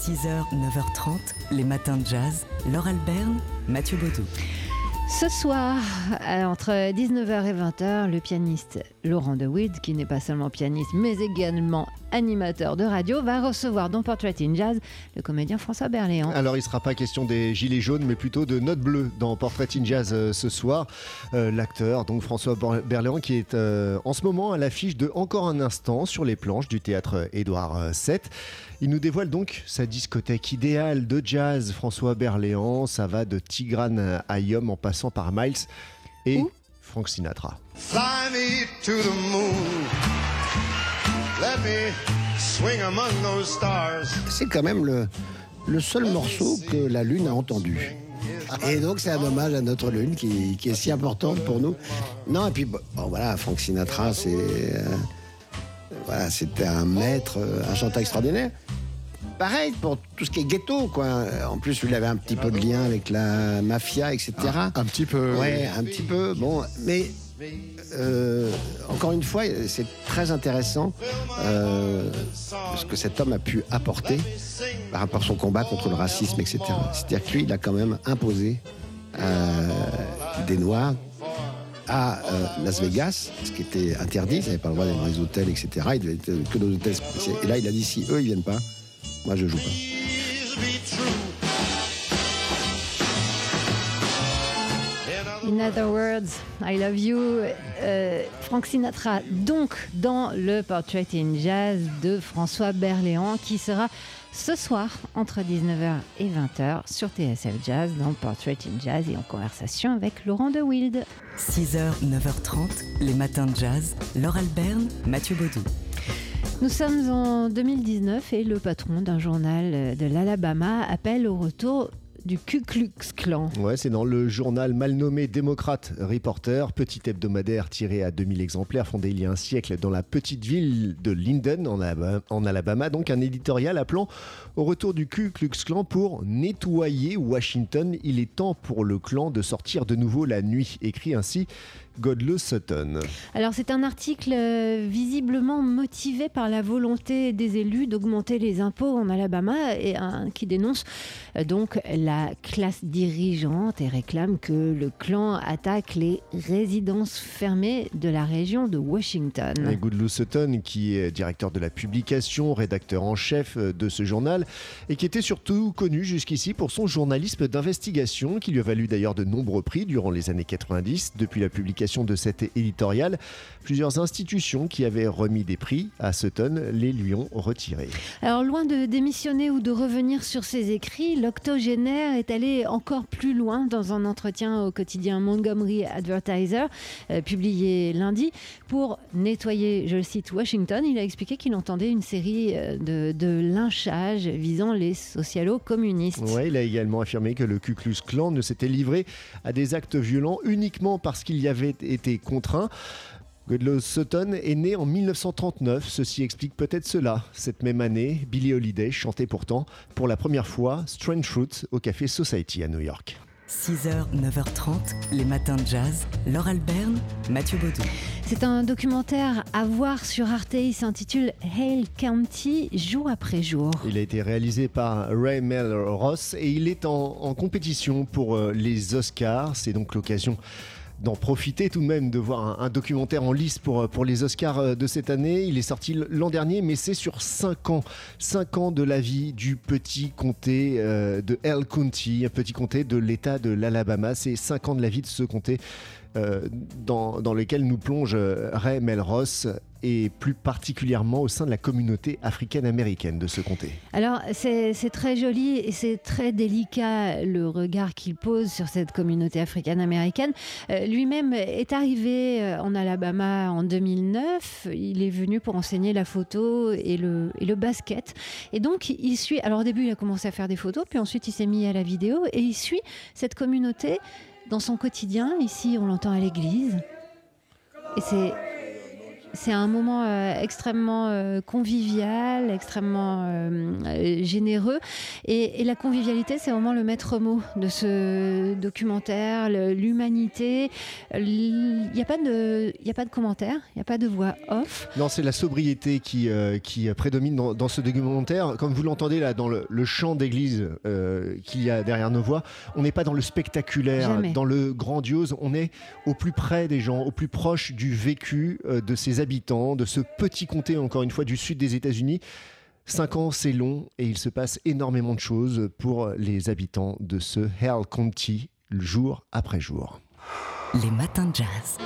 6h, 9h30, les matins de jazz. Laure Alberne, Mathieu Baudou. Ce soir, euh, entre 19h et 20h, le pianiste Laurent DeWitt, qui n'est pas seulement pianiste, mais également animateur de radio, va recevoir dans Portrait in Jazz le comédien François Berléand. Alors, il ne sera pas question des gilets jaunes, mais plutôt de notes bleues dans Portrait in Jazz euh, ce soir. Euh, L'acteur, donc François Berléand, qui est euh, en ce moment à l'affiche de Encore un instant sur les planches du théâtre Édouard VII. Il nous dévoile donc sa discothèque idéale de jazz. François Berléand, ça va de Tigran Ayom en passant par Miles et Où? Frank Sinatra. Fly me to the moon. Let me swing among those stars. c'est quand même le, le seul morceau que la Lune a entendu. Et donc c'est un hommage à notre Lune qui, qui est si importante pour nous. Non, et puis bon, voilà, Frank Sinatra, c'est euh, voilà, c'était un maître, euh, un chanteur extraordinaire. Pareil pour tout ce qui est ghetto, quoi. En plus, il avait un petit peu de lien avec la mafia, etc. Un petit peu. Ouais, un petit peu. Bon, mais euh, encore une fois, c'est très intéressant euh, ce que cet homme a pu apporter par rapport à son combat contre le racisme, etc. C'est-à-dire que lui, il a quand même imposé euh, des Noirs à euh, Las Vegas, ce qui était interdit, ils n'avaient pas le droit d'aller dans les hôtels, etc. Ils devaient être que dans des hôtels. Et là, il a dit si eux, ils viennent pas, moi, je joue pas. In other words, I love you. Euh, Frank Sinatra, donc dans le Portrait in Jazz de François Berléand, qui sera ce soir entre 19h et 20h sur TSF Jazz dans Portrait in Jazz et en conversation avec Laurent de Wild. 6h, 9h30, les matins de jazz. Laure Alberne, Mathieu Baudou. Nous sommes en 2019 et le patron d'un journal de l'Alabama appelle au retour du Ku Klux Klan. Ouais, c'est dans le journal mal nommé Démocrate Reporter, petit hebdomadaire tiré à 2000 exemplaires, fondé il y a un siècle dans la petite ville de Linden, en Alabama, en Alabama. donc un éditorial appelant au retour du Ku Klux Klan pour nettoyer Washington. Il est temps pour le clan de sortir de nouveau la nuit, écrit ainsi Godless Sutton. Alors c'est un article euh, visiblement motivé par la volonté des élus d'augmenter les impôts en Alabama et un- qui dénonce euh, donc la classe dirigeante et réclame que le clan attaque les résidences fermées de la région de Washington. Et Goodlou Sutton, qui est directeur de la publication, rédacteur en chef euh, de ce journal, et qui était surtout connu jusqu'ici pour son journalisme d'investigation, qui lui a valu d'ailleurs de nombreux prix durant les années 90. Depuis la publication de cet éditorial, plusieurs institutions qui avaient remis des prix à Sutton les lui ont retirés. Alors loin de démissionner ou de revenir sur ses écrits, l'octogénaire est allé encore plus loin dans un entretien au quotidien Montgomery Advertiser, euh, publié lundi, pour nettoyer, je le cite, Washington. Il a expliqué qu'il entendait une série euh, de, de lynchages visant les socialo-communistes. Ouais, il a également affirmé que le Ku Klux Klan ne s'était livré à des actes violents uniquement parce qu'il y avait été contraint. Goodlow Sutton est né en 1939, ceci explique peut-être cela. Cette même année, Billie Holiday chantait pourtant pour la première fois Strange Fruit au Café Society à New York. 6h, 9h30, les matins de jazz. Laure Alberne, Mathieu Baudou. C'est un documentaire à voir sur Arte. Il s'intitule Hale County, jour après jour. Il a été réalisé par Ray Mel Ross et il est en, en compétition pour euh, les Oscars. C'est donc l'occasion d'en profiter tout de même de voir un, documentaire en lice pour, les Oscars euh, de cette année. Il est sorti l'an dernier, mais c'est sur 5 ans. 5 ans de la vie du petit comté euh, de Hale County, un petit comté de l'État de l'Alabama. C'est 5 ans de la vie de ce comté euh, dans, dans lequel nous plonge Ray Melrose et plus particulièrement au sein de la communauté africaine-américaine de ce comté. Alors, c'est très joli et c'est très délicat le regard qu'il pose sur cette communauté africaine-américaine. Euh, Lui-même est arrivé euh, en Alabama en 2009. Il est venu pour enseigner la photo et le, et le basket. Et donc, il suit. Alors, au début, il a commencé à faire des photos, puis ensuite, il s'est mis à la vidéo et il suit cette communauté dans son quotidien. Ici, on l'entend à l'église. Et c'est c'est un moment euh, extrêmement euh, convivial, extrêmement euh, généreux. Et, la convivialité, c'est vraiment le maître mot de ce documentaire, l'humanité. Il n'y a, pas de, il a pas de commentaires, il n'y a pas de voix off. Non, c'est la sobriété qui, qui prédomine dans, ce documentaire. Comme vous l'entendez là, dans le, chant d'église qu'il y a derrière nos voix, on n'est pas dans le spectaculaire, dans le grandiose, on est au plus près des gens, au plus proche du vécu de ces habitants de ce petit comté, encore une fois, du sud des États-Unis. Cinq ans, c'est long et il se passe énormément de choses pour les habitants de ce Hell County, jour après jour. Les matins de jazz.